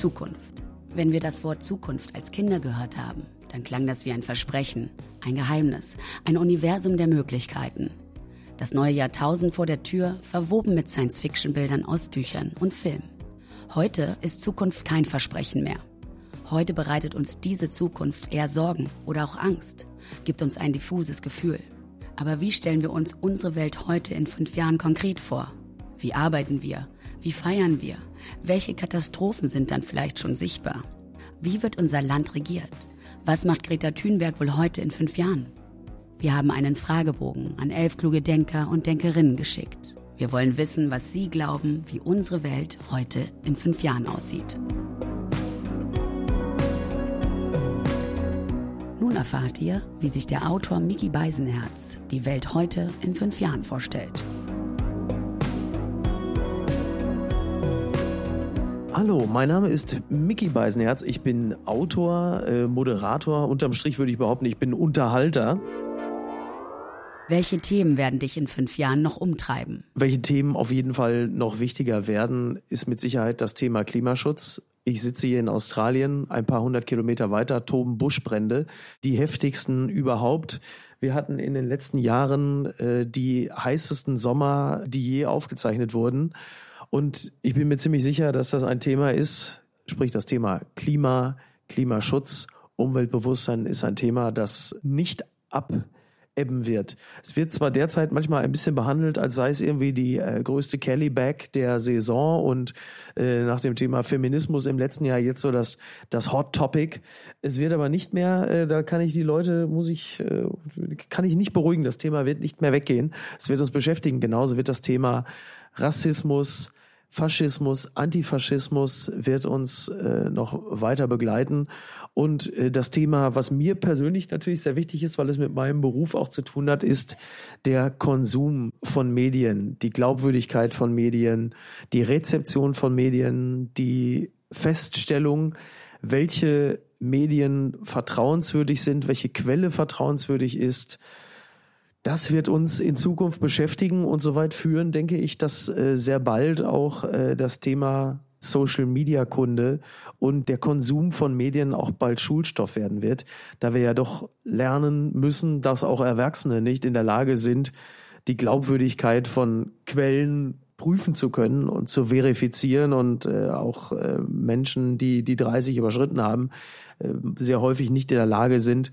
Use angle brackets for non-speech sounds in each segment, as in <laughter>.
Zukunft. Wenn wir das Wort Zukunft als Kinder gehört haben, dann klang das wie ein Versprechen, ein Geheimnis, ein Universum der Möglichkeiten. Das neue Jahrtausend vor der Tür, verwoben mit Science-Fiction-Bildern aus Büchern und Filmen. Heute ist Zukunft kein Versprechen mehr. Heute bereitet uns diese Zukunft eher Sorgen oder auch Angst, gibt uns ein diffuses Gefühl. Aber wie stellen wir uns unsere Welt heute in fünf Jahren konkret vor? Wie arbeiten wir? Wie feiern wir? Welche Katastrophen sind dann vielleicht schon sichtbar? Wie wird unser Land regiert? Was macht Greta Thunberg wohl heute in fünf Jahren? Wir haben einen Fragebogen an elf kluge Denker und Denkerinnen geschickt. Wir wollen wissen, was Sie glauben, wie unsere Welt heute in fünf Jahren aussieht. Nun erfahrt ihr, wie sich der Autor Mickey Beisenherz die Welt heute in fünf Jahren vorstellt. Hallo, mein Name ist Mickey Beisenherz. Ich bin Autor, äh, Moderator. Unterm Strich würde ich behaupten, ich bin Unterhalter. Welche Themen werden dich in fünf Jahren noch umtreiben? Welche Themen auf jeden Fall noch wichtiger werden, ist mit Sicherheit das Thema Klimaschutz. Ich sitze hier in Australien, ein paar hundert Kilometer weiter toben Buschbrände, die heftigsten überhaupt. Wir hatten in den letzten Jahren äh, die heißesten Sommer, die je aufgezeichnet wurden. Und ich bin mir ziemlich sicher, dass das ein Thema ist, sprich das Thema Klima, Klimaschutz, Umweltbewusstsein ist ein Thema, das nicht abebben wird. Es wird zwar derzeit manchmal ein bisschen behandelt, als sei es irgendwie die äh, größte Kelly-Bag der Saison und äh, nach dem Thema Feminismus im letzten Jahr jetzt so das, das Hot Topic. Es wird aber nicht mehr, äh, da kann ich die Leute, muss ich, äh, kann ich nicht beruhigen, das Thema wird nicht mehr weggehen. Es wird uns beschäftigen. Genauso wird das Thema Rassismus, Faschismus, Antifaschismus wird uns äh, noch weiter begleiten. Und äh, das Thema, was mir persönlich natürlich sehr wichtig ist, weil es mit meinem Beruf auch zu tun hat, ist der Konsum von Medien, die Glaubwürdigkeit von Medien, die Rezeption von Medien, die Feststellung, welche Medien vertrauenswürdig sind, welche Quelle vertrauenswürdig ist das wird uns in Zukunft beschäftigen und soweit führen, denke ich, dass äh, sehr bald auch äh, das Thema Social Media Kunde und der Konsum von Medien auch bald Schulstoff werden wird, da wir ja doch lernen müssen, dass auch Erwachsene nicht in der Lage sind, die Glaubwürdigkeit von Quellen prüfen zu können und zu verifizieren und äh, auch äh, Menschen, die die 30 überschritten haben, äh, sehr häufig nicht in der Lage sind,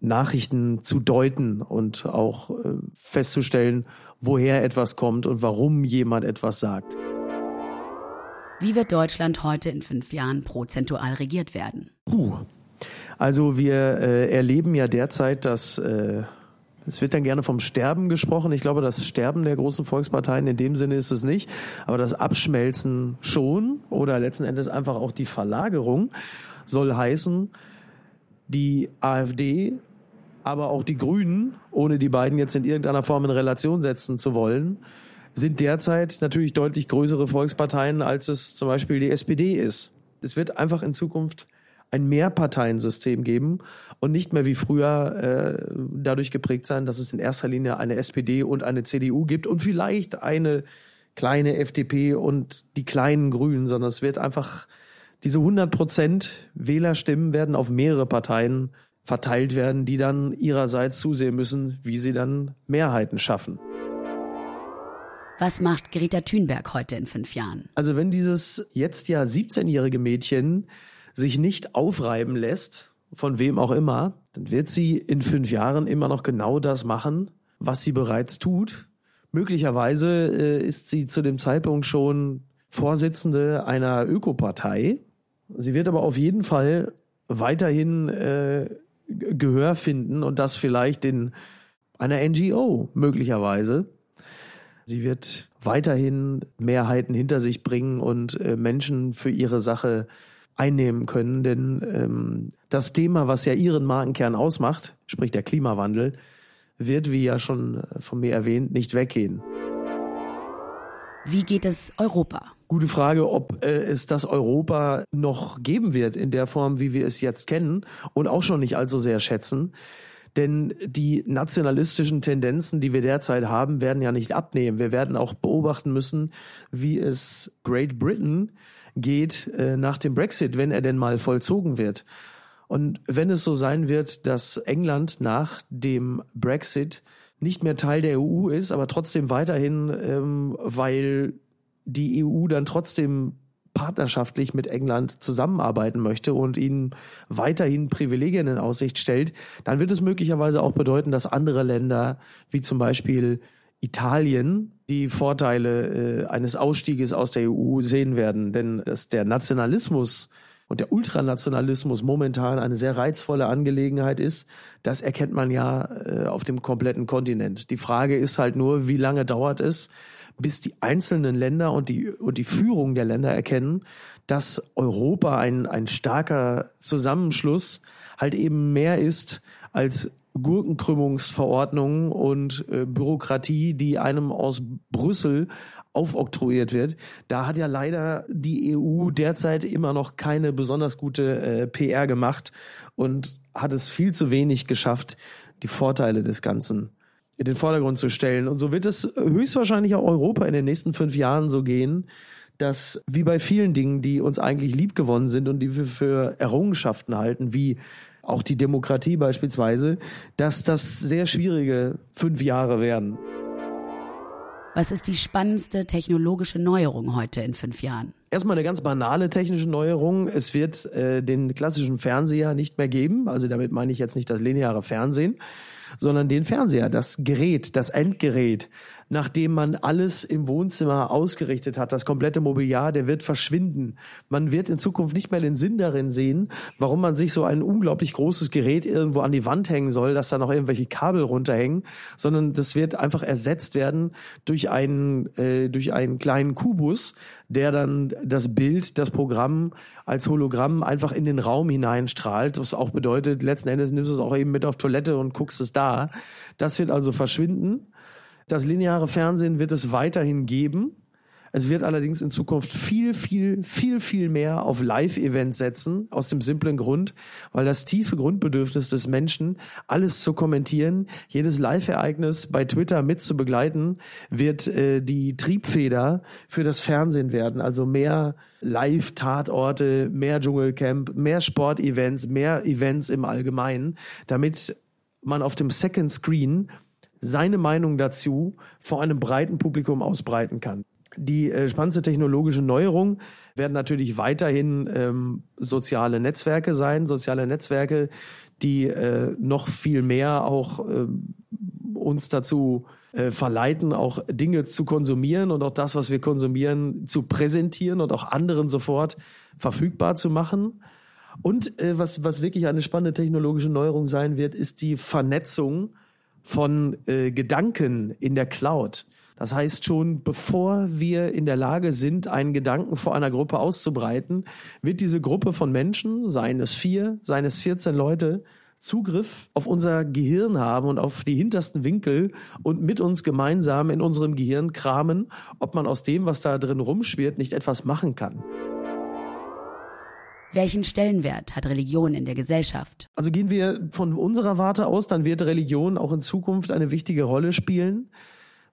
Nachrichten zu deuten und auch äh, festzustellen, woher etwas kommt und warum jemand etwas sagt. Wie wird Deutschland heute in fünf Jahren prozentual regiert werden? Puh. Also wir äh, erleben ja derzeit, dass äh, es wird dann gerne vom Sterben gesprochen. Ich glaube, das Sterben der großen Volksparteien in dem Sinne ist es nicht, aber das Abschmelzen schon oder letzten Endes einfach auch die Verlagerung soll heißen, die AfD aber auch die Grünen, ohne die beiden jetzt in irgendeiner Form in Relation setzen zu wollen, sind derzeit natürlich deutlich größere Volksparteien, als es zum Beispiel die SPD ist. Es wird einfach in Zukunft ein Mehrparteiensystem geben und nicht mehr wie früher äh, dadurch geprägt sein, dass es in erster Linie eine SPD und eine CDU gibt und vielleicht eine kleine FDP und die kleinen Grünen, sondern es wird einfach diese 100 Prozent Wählerstimmen werden auf mehrere Parteien verteilt werden, die dann ihrerseits zusehen müssen, wie sie dann Mehrheiten schaffen. Was macht Greta Thunberg heute in fünf Jahren? Also wenn dieses jetzt ja 17-jährige Mädchen sich nicht aufreiben lässt, von wem auch immer, dann wird sie in fünf Jahren immer noch genau das machen, was sie bereits tut. Möglicherweise äh, ist sie zu dem Zeitpunkt schon Vorsitzende einer Ökopartei. Sie wird aber auf jeden Fall weiterhin äh, Gehör finden und das vielleicht in einer NGO möglicherweise. Sie wird weiterhin Mehrheiten hinter sich bringen und äh, Menschen für ihre Sache einnehmen können, denn ähm, das Thema, was ja ihren Markenkern ausmacht, sprich der Klimawandel, wird, wie ja schon von mir erwähnt, nicht weggehen. Wie geht es Europa? Gute Frage, ob äh, es das Europa noch geben wird in der Form, wie wir es jetzt kennen und auch schon nicht allzu sehr schätzen. Denn die nationalistischen Tendenzen, die wir derzeit haben, werden ja nicht abnehmen. Wir werden auch beobachten müssen, wie es Great Britain geht äh, nach dem Brexit, wenn er denn mal vollzogen wird. Und wenn es so sein wird, dass England nach dem Brexit nicht mehr Teil der EU ist, aber trotzdem weiterhin, ähm, weil die EU dann trotzdem partnerschaftlich mit England zusammenarbeiten möchte und ihnen weiterhin Privilegien in Aussicht stellt, dann wird es möglicherweise auch bedeuten, dass andere Länder, wie zum Beispiel Italien, die Vorteile äh, eines Ausstieges aus der EU sehen werden. Denn dass der Nationalismus und der Ultranationalismus momentan eine sehr reizvolle Angelegenheit ist, das erkennt man ja äh, auf dem kompletten Kontinent. Die Frage ist halt nur, wie lange dauert es, bis die einzelnen Länder und die, und die Führung der Länder erkennen, dass Europa ein, ein starker Zusammenschluss halt eben mehr ist als Gurkenkrümmungsverordnungen und äh, Bürokratie, die einem aus Brüssel aufoktroyiert wird. Da hat ja leider die EU derzeit immer noch keine besonders gute äh, PR gemacht und hat es viel zu wenig geschafft, die Vorteile des Ganzen in den Vordergrund zu stellen. Und so wird es höchstwahrscheinlich auch Europa in den nächsten fünf Jahren so gehen, dass wie bei vielen Dingen, die uns eigentlich lieb gewonnen sind und die wir für Errungenschaften halten, wie auch die Demokratie beispielsweise, dass das sehr schwierige fünf Jahre werden. Was ist die spannendste technologische Neuerung heute in fünf Jahren? Erstmal eine ganz banale technische Neuerung. Es wird äh, den klassischen Fernseher nicht mehr geben. Also damit meine ich jetzt nicht das lineare Fernsehen, sondern den Fernseher, das Gerät, das Endgerät, nachdem man alles im Wohnzimmer ausgerichtet hat, das komplette Mobiliar, der wird verschwinden. Man wird in Zukunft nicht mehr den Sinn darin sehen, warum man sich so ein unglaublich großes Gerät irgendwo an die Wand hängen soll, dass da noch irgendwelche Kabel runterhängen, sondern das wird einfach ersetzt werden durch einen, äh, durch einen kleinen Kubus, der dann das Bild, das Programm als Hologramm einfach in den Raum hineinstrahlt, was auch bedeutet, letzten Endes nimmst du es auch eben mit auf Toilette und guckst es da. Das wird also verschwinden. Das lineare Fernsehen wird es weiterhin geben. Es wird allerdings in Zukunft viel, viel, viel, viel mehr auf Live-Events setzen, aus dem simplen Grund, weil das tiefe Grundbedürfnis des Menschen, alles zu kommentieren, jedes Live-Ereignis bei Twitter mit zu begleiten, wird äh, die Triebfeder für das Fernsehen werden. Also mehr Live-Tatorte, mehr Dschungelcamp, mehr Sportevents, mehr Events im Allgemeinen, damit man auf dem Second Screen seine Meinung dazu vor einem breiten Publikum ausbreiten kann. Die äh, spannendste technologische Neuerung werden natürlich weiterhin ähm, soziale Netzwerke sein, soziale Netzwerke, die äh, noch viel mehr auch äh, uns dazu äh, verleiten, auch Dinge zu konsumieren und auch das, was wir konsumieren, zu präsentieren und auch anderen sofort verfügbar zu machen. Und äh, was, was wirklich eine spannende technologische Neuerung sein wird, ist die Vernetzung von äh, Gedanken in der Cloud. Das heißt, schon bevor wir in der Lage sind, einen Gedanken vor einer Gruppe auszubreiten, wird diese Gruppe von Menschen, seien es vier, seien es 14 Leute, Zugriff auf unser Gehirn haben und auf die hintersten Winkel und mit uns gemeinsam in unserem Gehirn kramen, ob man aus dem, was da drin rumschwirrt, nicht etwas machen kann. Welchen Stellenwert hat Religion in der Gesellschaft? Also gehen wir von unserer Warte aus, dann wird Religion auch in Zukunft eine wichtige Rolle spielen,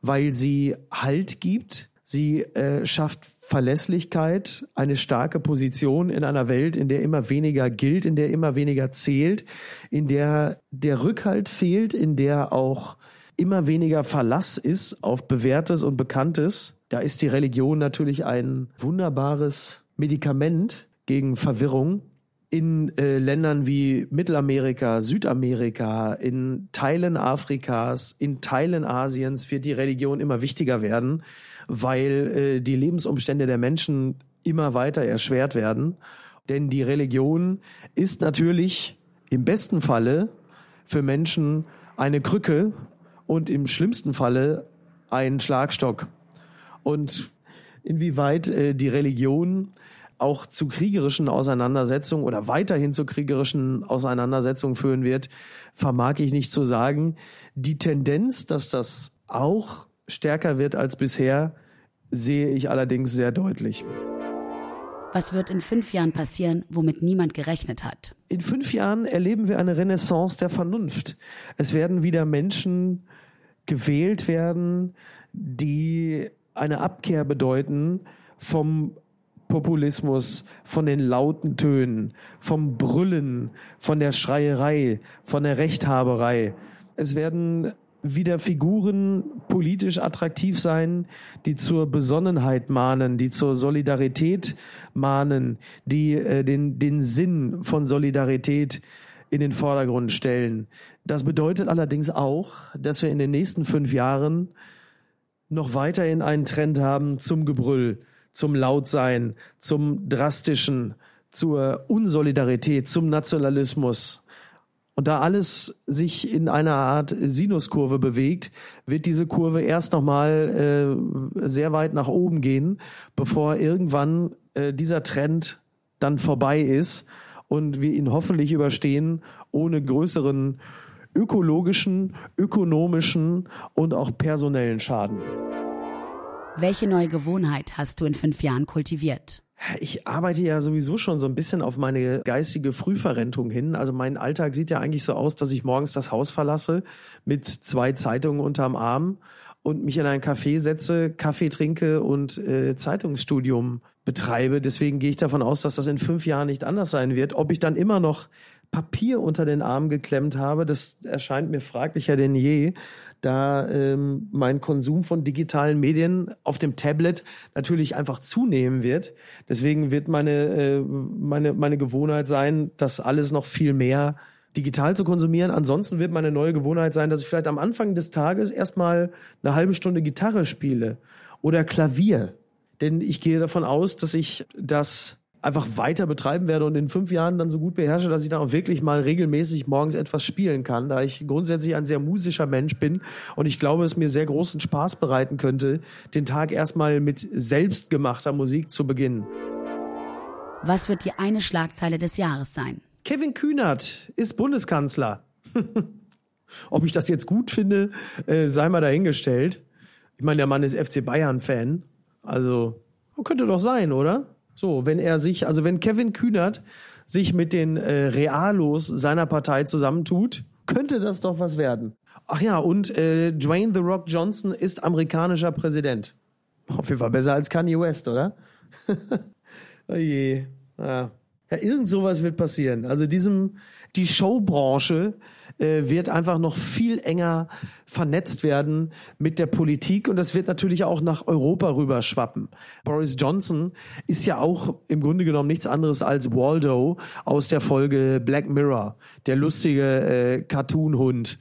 weil sie Halt gibt. Sie äh, schafft Verlässlichkeit, eine starke Position in einer Welt, in der immer weniger gilt, in der immer weniger zählt, in der der Rückhalt fehlt, in der auch immer weniger Verlass ist auf Bewährtes und Bekanntes. Da ist die Religion natürlich ein wunderbares Medikament, gegen Verwirrung in äh, Ländern wie Mittelamerika, Südamerika, in Teilen Afrikas, in Teilen Asiens wird die Religion immer wichtiger werden, weil äh, die Lebensumstände der Menschen immer weiter erschwert werden. Denn die Religion ist natürlich im besten Falle für Menschen eine Krücke und im schlimmsten Falle ein Schlagstock. Und inwieweit äh, die Religion auch zu kriegerischen Auseinandersetzungen oder weiterhin zu kriegerischen Auseinandersetzungen führen wird, vermag ich nicht zu sagen. Die Tendenz, dass das auch stärker wird als bisher, sehe ich allerdings sehr deutlich. Was wird in fünf Jahren passieren, womit niemand gerechnet hat? In fünf Jahren erleben wir eine Renaissance der Vernunft. Es werden wieder Menschen gewählt werden, die eine Abkehr bedeuten vom Populismus, von den lauten Tönen, vom Brüllen, von der Schreierei, von der Rechthaberei. Es werden wieder Figuren politisch attraktiv sein, die zur Besonnenheit mahnen, die zur Solidarität mahnen, die äh, den, den Sinn von Solidarität in den Vordergrund stellen. Das bedeutet allerdings auch, dass wir in den nächsten fünf Jahren noch weiterhin einen Trend haben zum Gebrüll, zum Lautsein, zum Drastischen, zur Unsolidarität, zum Nationalismus. Und da alles sich in einer Art Sinuskurve bewegt, wird diese Kurve erst nochmal äh, sehr weit nach oben gehen, bevor irgendwann äh, dieser Trend dann vorbei ist und wir ihn hoffentlich überstehen, ohne größeren ökologischen, ökonomischen und auch personellen Schaden. Welche neue Gewohnheit hast du in fünf Jahren kultiviert? Ich arbeite ja sowieso schon so ein bisschen auf meine geistige Frühverrentung hin. Also mein Alltag sieht ja eigentlich so aus, dass ich morgens das Haus verlasse mit zwei Zeitungen unterm Arm und mich in ein Café setze, Kaffee trinke und äh, Zeitungsstudium betreibe. Deswegen gehe ich davon aus, dass das in fünf Jahren nicht anders sein wird. Ob ich dann immer noch Papier unter den Arm geklemmt habe, das erscheint mir fraglicher denn je, da ähm, mein Konsum von digitalen Medien auf dem Tablet natürlich einfach zunehmen wird. Deswegen wird meine, äh, meine, meine Gewohnheit sein, das alles noch viel mehr digital zu konsumieren. Ansonsten wird meine neue Gewohnheit sein, dass ich vielleicht am Anfang des Tages erstmal eine halbe Stunde Gitarre spiele oder Klavier. Denn ich gehe davon aus, dass ich das einfach weiter betreiben werde und in fünf Jahren dann so gut beherrsche, dass ich dann auch wirklich mal regelmäßig morgens etwas spielen kann, da ich grundsätzlich ein sehr musischer Mensch bin und ich glaube, es mir sehr großen Spaß bereiten könnte, den Tag erstmal mit selbstgemachter Musik zu beginnen. Was wird die eine Schlagzeile des Jahres sein? Kevin Kühnert ist Bundeskanzler. <laughs> Ob ich das jetzt gut finde, äh, sei mal dahingestellt. Ich meine, der Mann ist FC Bayern-Fan. Also, könnte doch sein, oder? So, wenn er sich, also wenn Kevin Kühnert sich mit den äh, Realos seiner Partei zusammentut, könnte das doch was werden. Ach ja, und äh, Dwayne The Rock Johnson ist amerikanischer Präsident. Auf jeden Fall besser als Kanye West, oder? <laughs> oh je. Ja. Ja, irgend sowas wird passieren. Also diesem, die Showbranche äh, wird einfach noch viel enger vernetzt werden mit der Politik und das wird natürlich auch nach Europa rüberschwappen. Boris Johnson ist ja auch im Grunde genommen nichts anderes als Waldo aus der Folge Black Mirror, der lustige äh, Cartoon-Hund.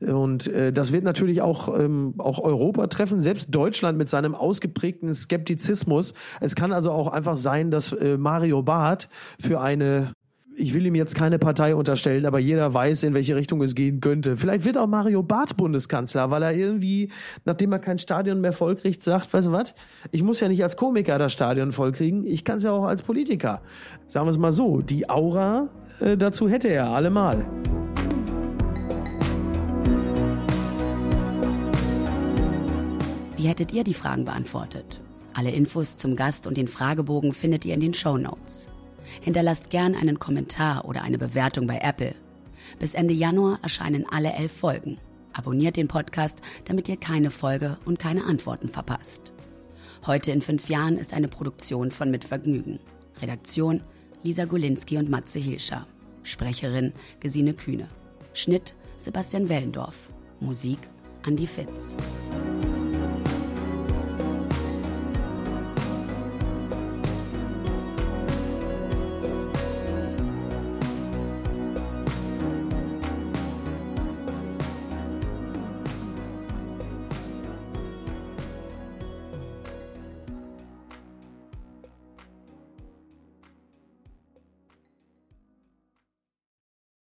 Und äh, das wird natürlich auch, ähm, auch Europa treffen, selbst Deutschland mit seinem ausgeprägten Skeptizismus. Es kann also auch einfach sein, dass äh, Mario Barth für eine ich will ihm jetzt keine Partei unterstellen, aber jeder weiß, in welche Richtung es gehen könnte. Vielleicht wird auch Mario Barth Bundeskanzler, weil er irgendwie, nachdem er kein Stadion mehr vollkriegt, sagt, weißt du was, ich muss ja nicht als Komiker das Stadion vollkriegen, ich kann es ja auch als Politiker. Sagen wir es mal so, die Aura äh, dazu hätte er allemal. Wie hättet ihr die Fragen beantwortet? Alle Infos zum Gast und den Fragebogen findet ihr in den Show Notes. Hinterlasst gern einen Kommentar oder eine Bewertung bei Apple. Bis Ende Januar erscheinen alle elf Folgen. Abonniert den Podcast, damit ihr keine Folge und keine Antworten verpasst. Heute in fünf Jahren ist eine Produktion von Mitvergnügen. Redaktion Lisa Golinski und Matze Hilscher. Sprecherin Gesine Kühne. Schnitt Sebastian Wellendorf. Musik Andy Fitz.